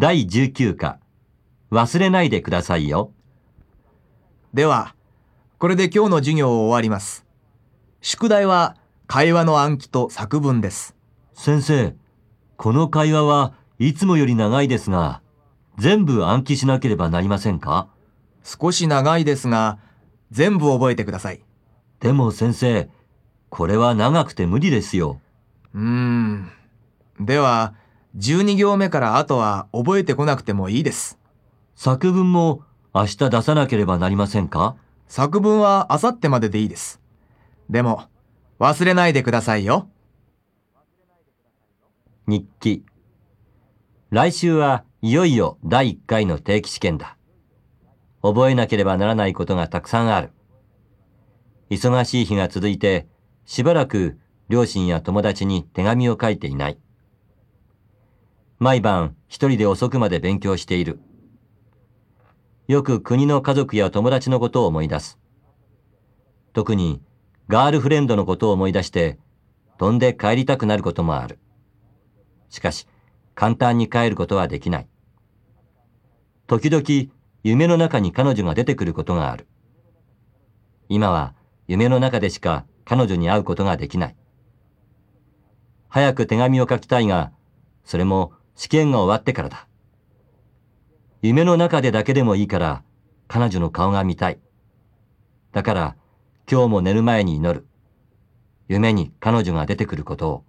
第19課忘れないでくださいよ。では、これで今日の授業を終わります。宿題は会話の暗記と作文です。先生、この会話はいつもより長いですが、全部暗記しなければなりませんか？少し長いですが、全部覚えてください。でも先生、これは長くて無理ですよ。うーん。では、12行目から後は覚えてこなくてもいいです。作文も明日出さなければなりませんか？作文は明後日まででいいです。でも、忘れないでくださいよ。日記。来週はいよいよ第1回の定期試験だ。覚えなければならないことがたくさんある。忙しい日が続いて、しばらく両親や友達に手紙を書いていない。毎晩一人で遅くまで勉強している。よく国の家族や友達のことを思い出す。特にガールフレンドのことを思い出して、飛んで帰りたくなることもある。しかし、簡単に帰ることはできない。時々、夢の中に彼女が出てくることがある。今は、夢の中でしか彼女に会うことができない。早く手紙を書きたいが、それも試験が終わってからだ。夢の中でだけでもいいから、彼女の顔が見たい。だから、今日も寝る前に祈る。夢に彼女が出てくることを。